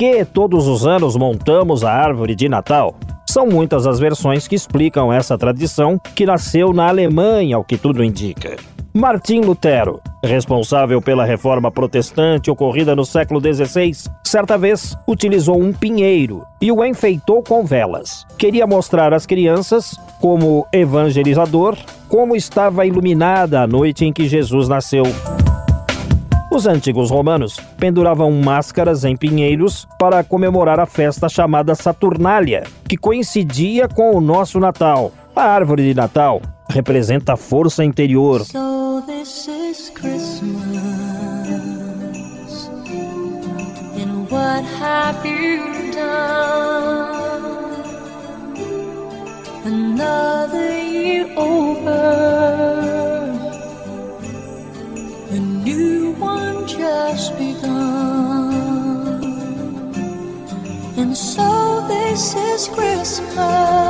Que todos os anos montamos a árvore de Natal? São muitas as versões que explicam essa tradição que nasceu na Alemanha, ao que tudo indica. Martim Lutero, responsável pela reforma protestante ocorrida no século XVI, certa vez utilizou um pinheiro e o enfeitou com velas. Queria mostrar às crianças, como evangelizador, como estava iluminada a noite em que Jesus nasceu. Os antigos romanos penduravam máscaras em pinheiros para comemorar a festa chamada Saturnália, que coincidia com o nosso Natal. A árvore de Natal representa a força interior. So this is Christmas. And what have you done? Another year over. Begun. And so this is Christmas.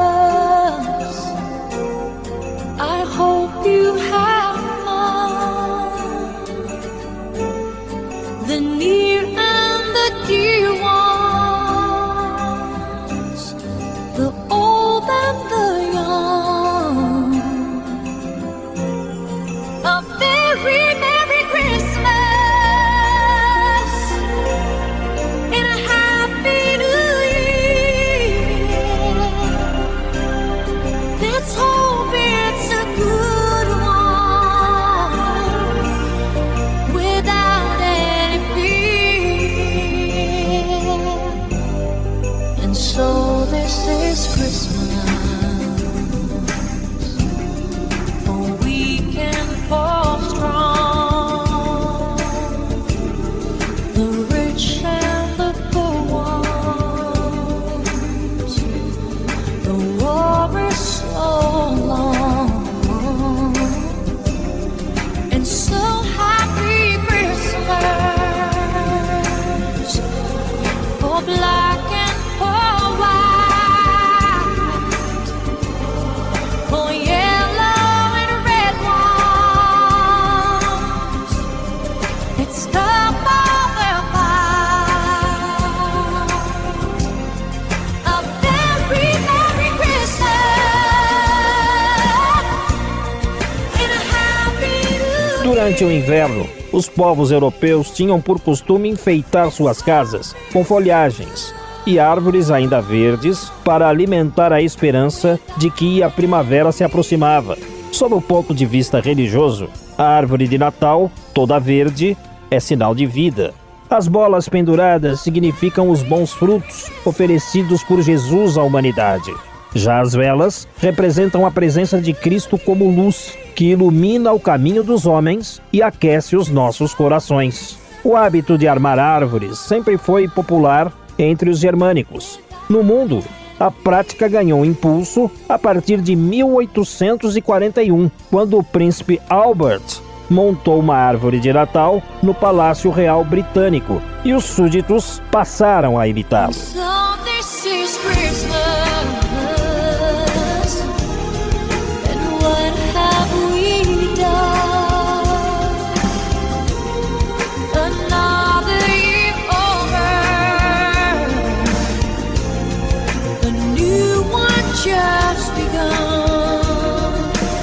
Durante o inverno, os povos europeus tinham por costume enfeitar suas casas com folhagens e árvores ainda verdes para alimentar a esperança de que a primavera se aproximava. Sob o ponto de vista religioso, a árvore de Natal, toda verde, é sinal de vida. As bolas penduradas significam os bons frutos oferecidos por Jesus à humanidade. Já as velas representam a presença de Cristo como luz, que ilumina o caminho dos homens e aquece os nossos corações. O hábito de armar árvores sempre foi popular entre os germânicos. No mundo, a prática ganhou impulso a partir de 1841, quando o príncipe Albert montou uma árvore de Natal no Palácio Real Britânico e os súditos passaram a imitá-lo. So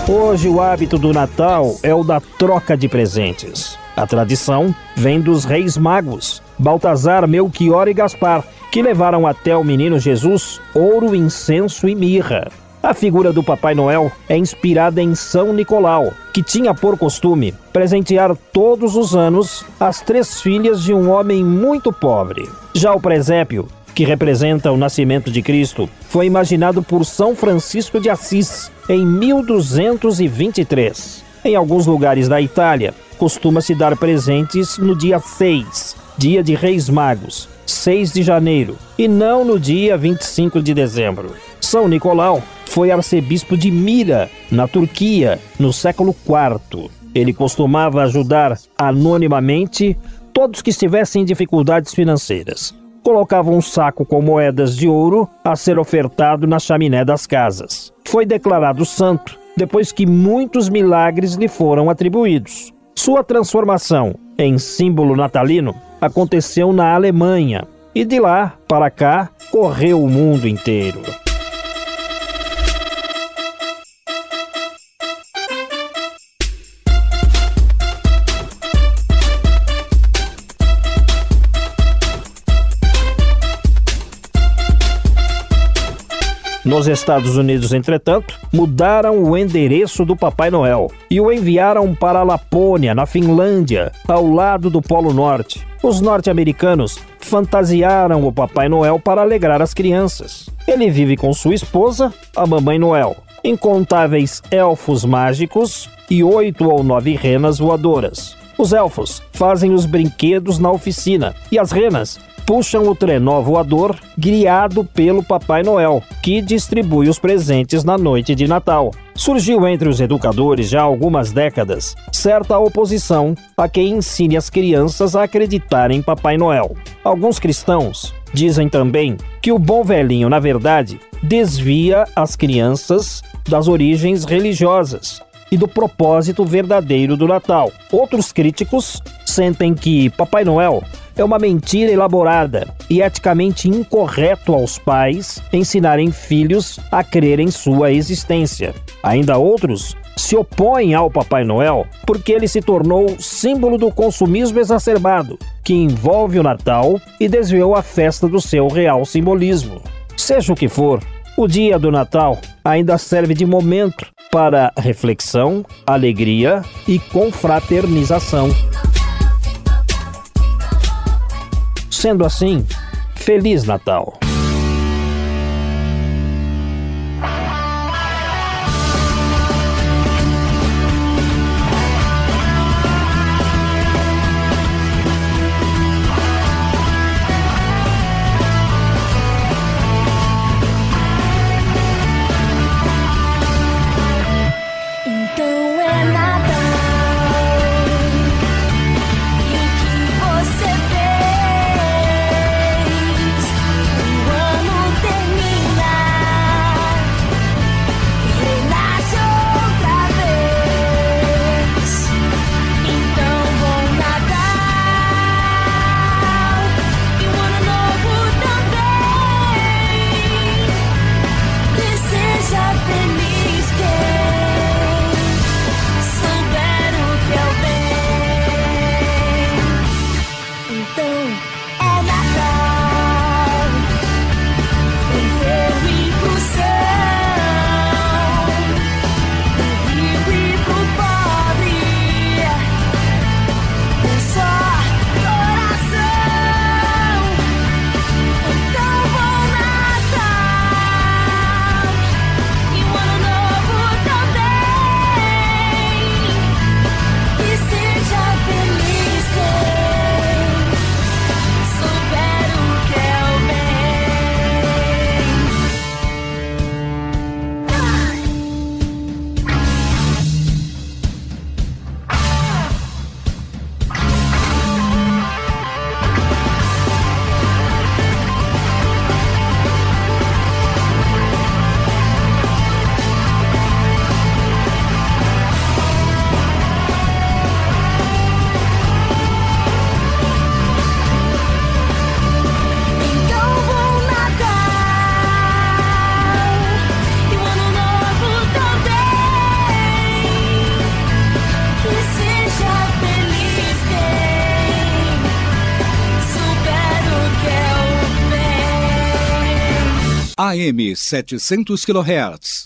Hoje, o hábito do Natal é o da troca de presentes. A tradição vem dos reis magos, Baltazar, Melchior e Gaspar, que levaram até o menino Jesus ouro, incenso e mirra. A figura do Papai Noel é inspirada em São Nicolau, que tinha por costume presentear todos os anos as três filhas de um homem muito pobre. Já o presépio que representa o nascimento de Cristo, foi imaginado por São Francisco de Assis em 1223. Em alguns lugares da Itália, costuma-se dar presentes no dia 6, dia de Reis Magos, 6 de janeiro, e não no dia 25 de dezembro. São Nicolau foi arcebispo de Mira, na Turquia, no século IV. Ele costumava ajudar anonimamente todos que estivessem em dificuldades financeiras. Colocava um saco com moedas de ouro a ser ofertado na chaminé das casas. Foi declarado santo depois que muitos milagres lhe foram atribuídos. Sua transformação em símbolo natalino aconteceu na Alemanha e de lá para cá correu o mundo inteiro. Nos Estados Unidos, entretanto, mudaram o endereço do Papai Noel e o enviaram para Lapônia, na Finlândia, ao lado do Polo Norte. Os norte-americanos fantasiaram o Papai Noel para alegrar as crianças. Ele vive com sua esposa, a Mamãe Noel, incontáveis elfos mágicos e oito ou nove renas voadoras. Os elfos fazem os brinquedos na oficina e as renas puxam o trenó voador guiado pelo Papai Noel, que distribui os presentes na noite de Natal. Surgiu entre os educadores já há algumas décadas certa oposição a quem ensine as crianças a acreditar em Papai Noel. Alguns cristãos dizem também que o bom velhinho, na verdade, desvia as crianças das origens religiosas e do propósito verdadeiro do Natal. Outros críticos sentem que Papai Noel é uma mentira elaborada e eticamente incorreto aos pais ensinarem filhos a crer em sua existência. Ainda outros se opõem ao Papai Noel porque ele se tornou símbolo do consumismo exacerbado, que envolve o Natal e desviou a festa do seu real simbolismo. Seja o que for, o dia do Natal ainda serve de momento para reflexão, alegria e confraternização. Sendo assim, Feliz Natal! AM 700 kHz.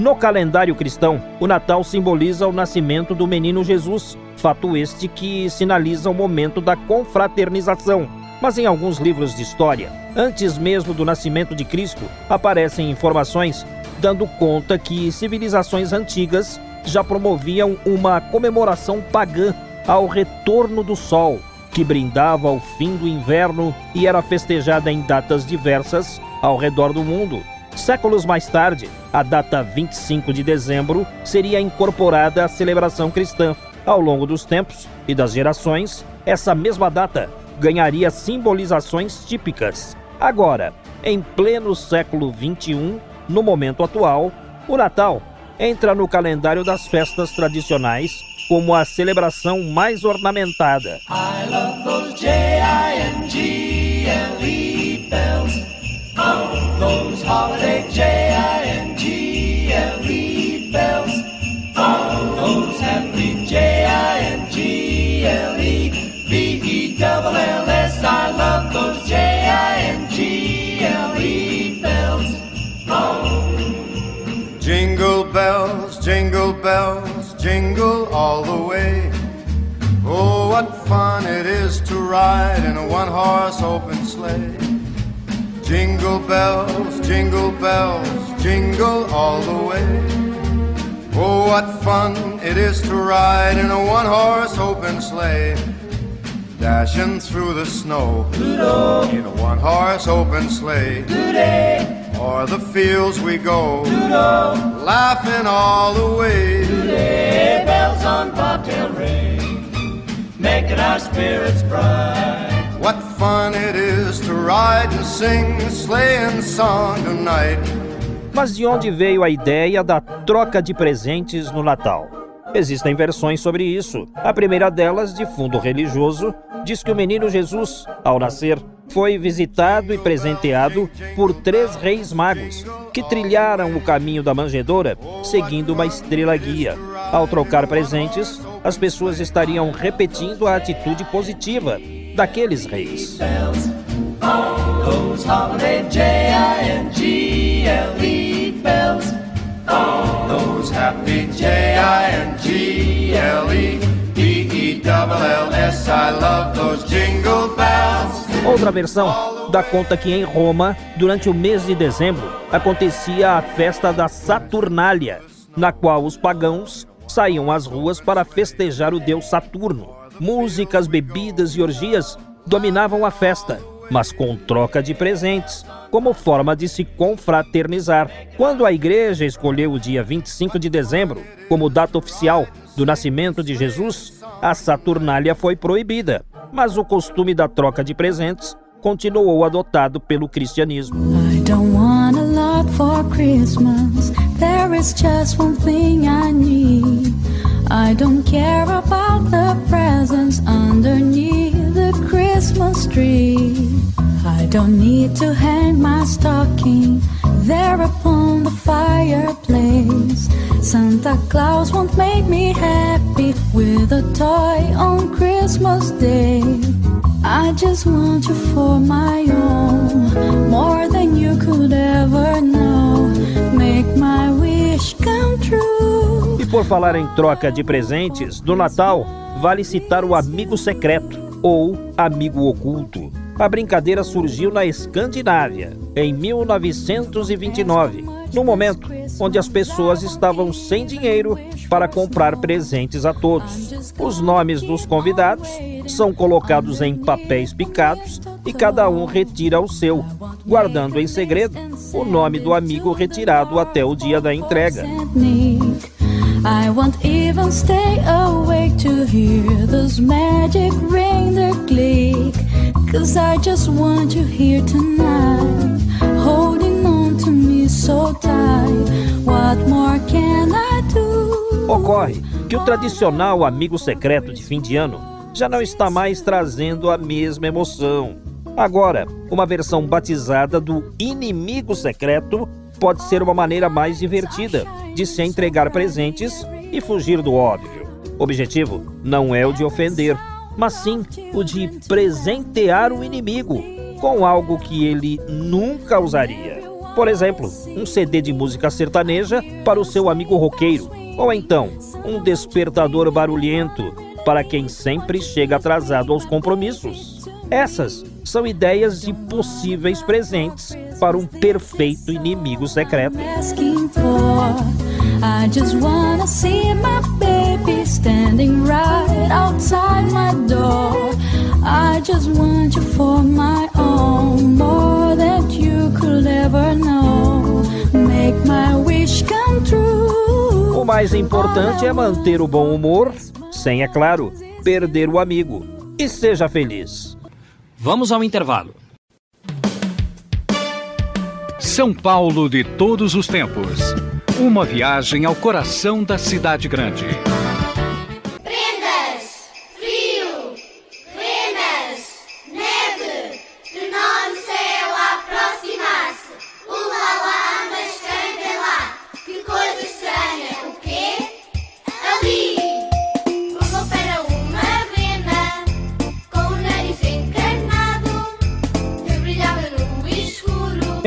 No calendário cristão, o Natal simboliza o nascimento do menino Jesus, fato este que sinaliza o momento da confraternização. Mas em alguns livros de história, antes mesmo do nascimento de Cristo, aparecem informações dando conta que civilizações antigas já promoviam uma comemoração pagã ao retorno do sol, que brindava o fim do inverno e era festejada em datas diversas ao redor do mundo. Séculos mais tarde, a data 25 de dezembro seria incorporada à celebração cristã. Ao longo dos tempos e das gerações, essa mesma data ganharia simbolizações típicas. Agora, em pleno século 21, no momento atual, o Natal entra no calendário das festas tradicionais como a celebração mais ornamentada. I love those J-I-N-G-L-E bells. Oh, those holiday J-I-N-G-L-E bells. Ride in a one horse open sleigh. Jingle bells, jingle bells, jingle all the way. Oh, what fun it is to ride in a one horse open sleigh. Dashing through the snow in a one horse open sleigh. Doodle. O'er the fields we go, Doodle. laughing all the way. Doodle. Bells on bobtail ring, making our spirits bright. What fun it is to ride and sing a sleighing song tonight. Mas de onde veio a ideia da troca de presentes no Natal? Existem versões sobre isso. A primeira delas, de fundo religioso, diz que o menino Jesus, ao nascer, foi visitado e presenteado por três reis magos que trilharam o caminho da manjedoura seguindo uma estrela guia. Ao trocar presentes, as pessoas estariam repetindo a atitude positiva daqueles reis. Outra versão dá conta que em Roma, durante o mês de dezembro, acontecia a festa da Saturnália, na qual os pagãos saíam às ruas para festejar o deus Saturno. Músicas, bebidas e orgias dominavam a festa, mas com troca de presentes, como forma de se confraternizar. Quando a igreja escolheu o dia 25 de dezembro como data oficial do nascimento de Jesus, a Saturnália foi proibida, mas o costume da troca de presentes continuou adotado pelo cristianismo. I don't want a lot for Christmas. There is just one thing I need. I don't care about the presents underneath the Christmas tree. I don't need to hang my stocking there upon the fireplace. Santa Claus won't make me happy with a toy on Christmas Day. I just want you for my own, more than you could ever know. E por falar em troca de presentes, do Natal, vale citar o amigo secreto ou amigo oculto. A brincadeira surgiu na Escandinávia em 1929, no momento onde as pessoas estavam sem dinheiro para comprar presentes a todos. Os nomes dos convidados são colocados em papéis picados e cada um retira o seu, guardando em segredo o nome do amigo retirado até o dia da entrega. I won't even stay awake to hear those magic click. Cause I just want you here tonight, holding on to me so tight. What more can I do? Ocorre que o tradicional amigo secreto de fim de ano já não está mais trazendo a mesma emoção. Agora, uma versão batizada do inimigo secreto pode ser uma maneira mais divertida de se entregar presentes e fugir do óbvio. O objetivo não é o de ofender, mas sim o de presentear o inimigo com algo que ele nunca usaria. Por exemplo, um CD de música sertaneja para o seu amigo roqueiro, ou então um despertador barulhento para quem sempre chega atrasado aos compromissos. Essas são ideias de possíveis presentes para um perfeito inimigo secreto. O mais importante é manter o bom humor, sem, é claro, perder o amigo. E seja feliz. Vamos ao intervalo. São Paulo de todos os tempos. Uma viagem ao coração da cidade grande.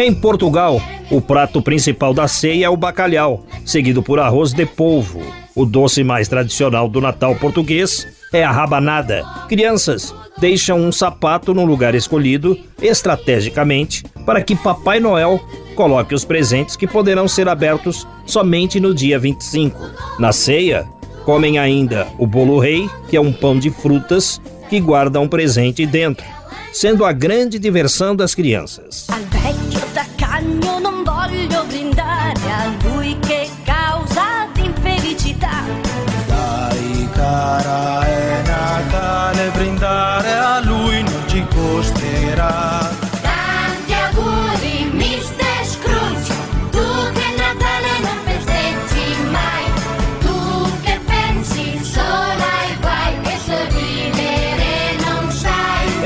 Em Portugal, o prato principal da ceia é o bacalhau, seguido por arroz de polvo. O doce mais tradicional do Natal português é a rabanada. Crianças deixam um sapato no lugar escolhido estrategicamente para que Papai Noel coloque os presentes que poderão ser abertos somente no dia 25. Na ceia, comem ainda o bolo rei, que é um pão de frutas que guarda um presente dentro, sendo a grande diversão das crianças. Al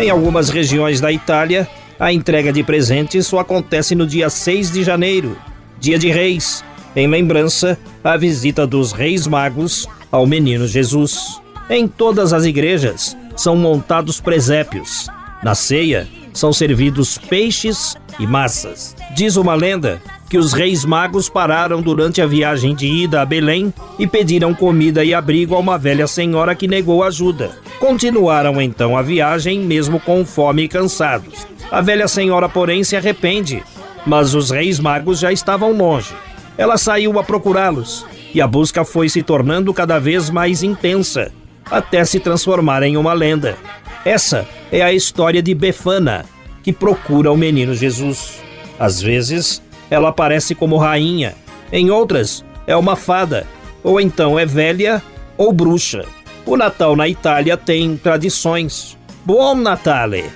Em algumas regiões da Itália, a entrega de presentes só acontece no dia 6 de janeiro, dia de Reis, em lembrança à visita dos Reis Magos ao Menino Jesus. Em todas as igrejas são montados presépios. Na ceia são servidos peixes e massas. Diz uma lenda que os Reis Magos pararam durante a viagem de ida a Belém e pediram comida e abrigo a uma velha senhora que negou ajuda. Continuaram então a viagem, mesmo com fome e cansados. A velha senhora, porém, se arrepende, mas os Reis Magos já estavam longe. Ela saiu a procurá-los e a busca foi se tornando cada vez mais intensa, até se transformar em uma lenda. Essa é a história de Befana, que procura o menino Jesus. Às vezes, ela aparece como rainha, em outras, é uma fada, ou então é velha ou bruxa. O Natal na Itália tem tradições. Buon Natale!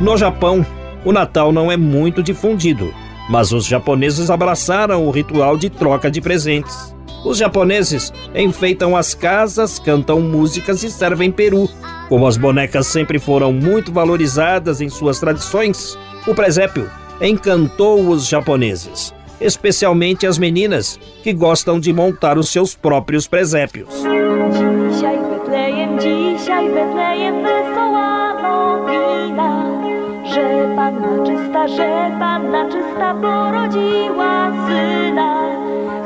No Japão, o Natal não é muito difundido, mas os japoneses abraçaram o ritual de troca de presentes. Os japoneses enfeitam as casas, cantam músicas e servem peru. Como as bonecas sempre foram muito valorizadas em suas tradições, o presépio encantou os japoneses, especialmente as meninas que gostam de montar os seus próprios presépios. Że Panna czysta, że Panna czysta porodziła syna.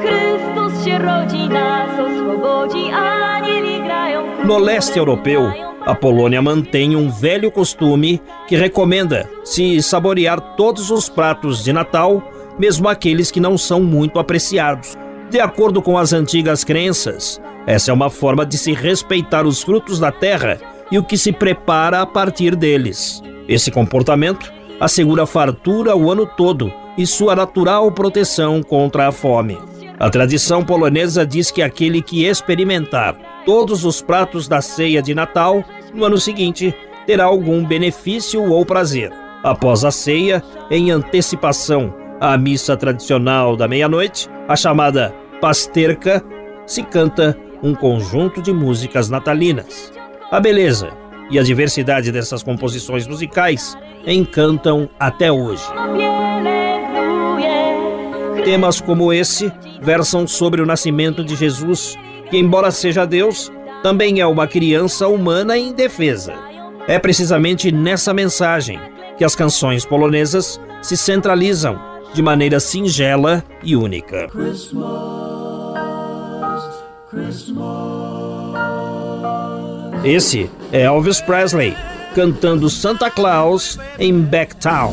Chrystus się rodzi, nas oswobodzi, anieli grają. No leste europeu, a Polônia mantém um velho costume que recomenda se saborear todos os pratos de Natal, mesmo aqueles que não são muito apreciados. De acordo com as antigas crenças, essa é uma forma de se respeitar os frutos da terra e o que se prepara a partir deles. Esse comportamento assegura fartura o ano todo e sua natural proteção contra a fome. A tradição polonesa diz que aquele que experimentar todos os pratos da ceia de Natal, no ano seguinte, terá algum benefício ou prazer. Após a ceia, em antecipação à missa tradicional da meia-noite, a chamada pasterka, se canta um conjunto de músicas natalinas. A beleza e a diversidade dessas composições musicais encantam até hoje. Temas como esse versam sobre o nascimento de Jesus, que, embora seja Deus, também é uma criança humana indefesa. É precisamente nessa mensagem que as canções polonesas se centralizam de maneira singela e única. Christmas, Christmas. Esse é Elvis Presley cantando Santa Claus em Backtown.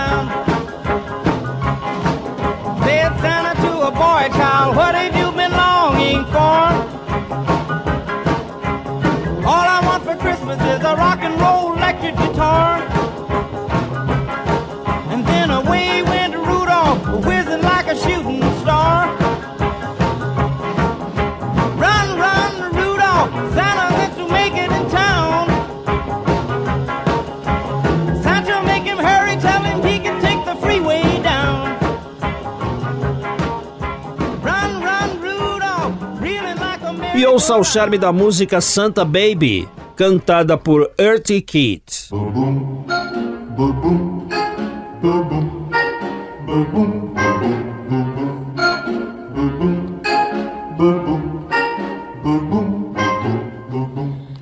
E ouça o charme da música Santa Baby, cantada por Earthy Kitt.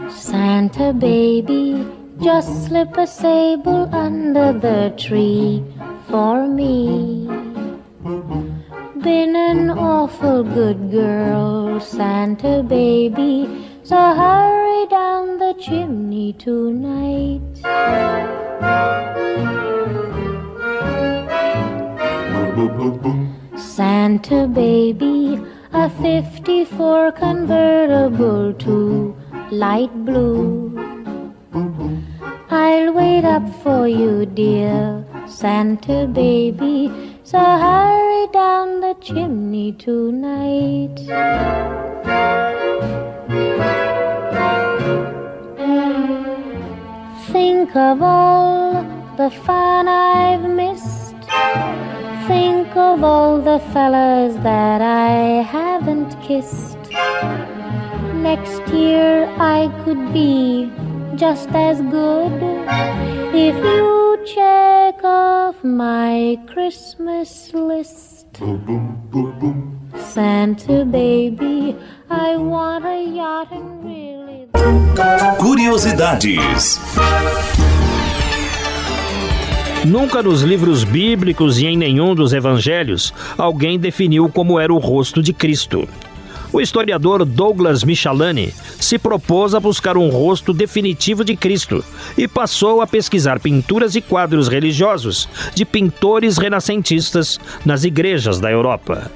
Santa baby, just slip a sable under the tree for me. Been an awful good girl, Santa baby, so hurry down the chimney tonight. Santa baby, a 54 convertible to light blue. I'll wait up for you, dear Santa baby. So hurry down the chimney tonight. Think of all the fun I've missed. Think of all the fellas that I haven't kissed. Next year I could be just as good if you check off my Christmas list. Santa baby, I want a yacht and really. Curiosidades. Nunca nos livros bíblicos e em nenhum dos evangelhos alguém definiu como era o rosto de Cristo. O historiador Douglas Michalani se propôs a buscar um rosto definitivo de Cristo e passou a pesquisar pinturas e quadros religiosos de pintores renascentistas nas igrejas da Europa.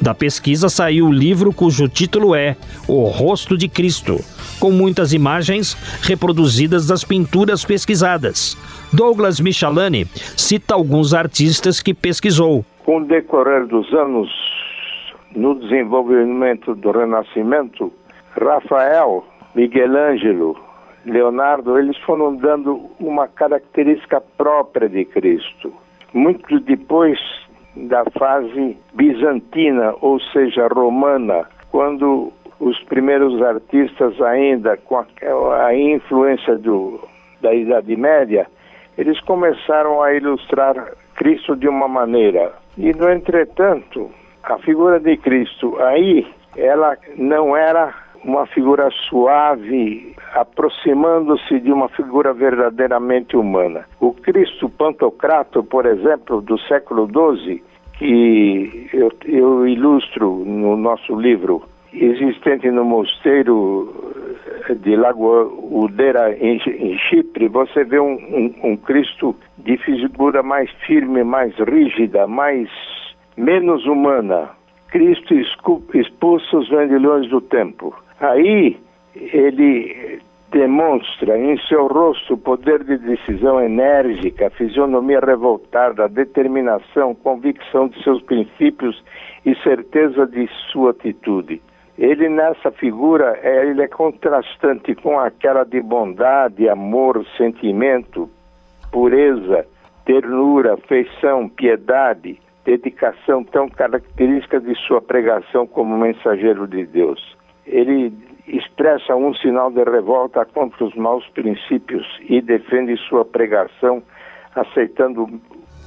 Da pesquisa saiu o livro cujo título é O Rosto de Cristo, com muitas imagens reproduzidas das pinturas pesquisadas. Douglas Michalani cita alguns artistas que pesquisou. Com o decorrer dos anos, no desenvolvimento do Renascimento, Rafael Miguel Ângelo, Leonardo, eles foram dando uma característica própria de Cristo. Muito depois da fase bizantina, ou seja, romana, quando os primeiros artistas ainda com a, influência do, da Idade Média, eles começaram a ilustrar Cristo de uma maneira. E, no entretanto, a figura de Cristo aí, ela não era uma figura suave, aproximando-se de uma figura verdadeiramente humana. O Cristo Pantocrato, por exemplo, do século XII, que eu, eu ilustro no nosso livro, existente no mosteiro de Lagoa Udeira, em, em Chipre, você vê um, um, um, Cristo de figura mais firme, mais rígida, mais menos humana. Cristo expulsa os vendilhões do tempo. Aí ele demonstra em seu rosto poder de decisão enérgica, fisionomia revoltada, determinação, convicção de seus princípios e certeza de sua atitude. Ele nessa figura, é, ele é contrastante com aquela de bondade, amor, sentimento, pureza, ternura, feição, piedade, dedicação tão característica de sua pregação como mensageiro de Deus. Ele expressa um sinal de revolta contra os maus princípios e defende sua pregação aceitando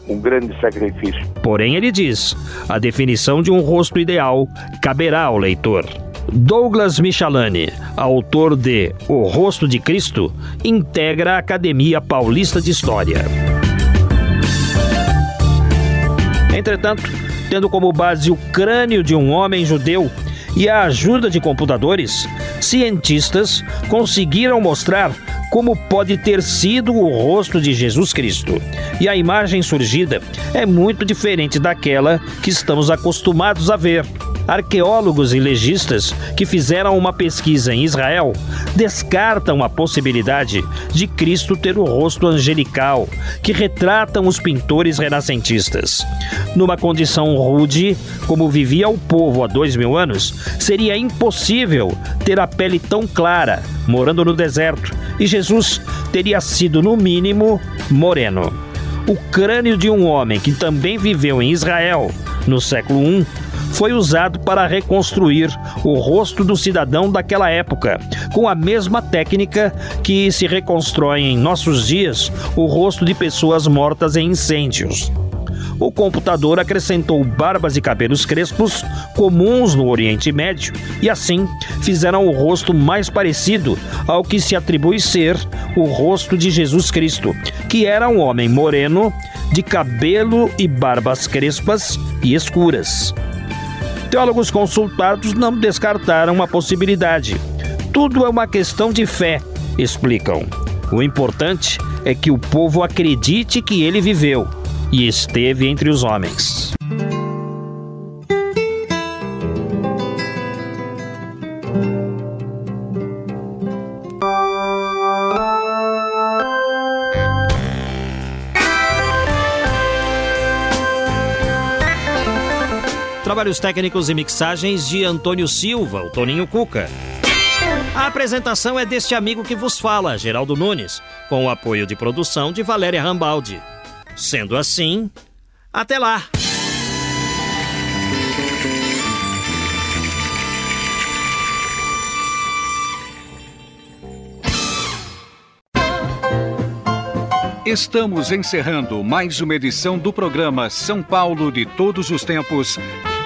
um grande sacrifício. Porém, ele diz: a definição de um rosto ideal caberá ao leitor. Douglas Michalani, autor de O Rosto de Cristo, integra a Academia Paulista de História. Entretanto, tendo como base o crânio de um homem judeu e a ajuda de computadores, cientistas conseguiram mostrar como pode ter sido o rosto de Jesus Cristo. E a imagem surgida é muito diferente daquela que estamos acostumados a ver. Arqueólogos e legistas que fizeram uma pesquisa em Israel descartam a possibilidade de Cristo ter o rosto angelical que retratam os pintores renascentistas. Numa condição rude, como vivia o povo há dois mil anos, seria impossível ter a pele tão clara, morando no deserto, e Jesus teria sido, no mínimo, moreno. O crânio de um homem que também viveu em Israel no século I foi usado para reconstruir o rosto do cidadão daquela época, com a mesma técnica que se reconstrói em nossos dias o rosto de pessoas mortas em incêndios. O computador acrescentou barbas e cabelos crespos, comuns no Oriente Médio, e assim fizeram o rosto mais parecido ao que se atribui ser o rosto de Jesus Cristo, que era um homem moreno, de cabelo e barbas crespas e escuras. Teólogos consultados não descartaram a possibilidade. Tudo é uma questão de fé, explicam. O importante é que o povo acredite que ele viveu e esteve entre os homens. Trabalhos técnicos e mixagens de Antônio Silva, o Toninho Cuca. A apresentação é deste amigo que vos fala, Geraldo Nunes, com o apoio de produção de Valéria Rambaldi. Sendo assim, até lá! Estamos encerrando mais uma edição do programa São Paulo de Todos os Tempos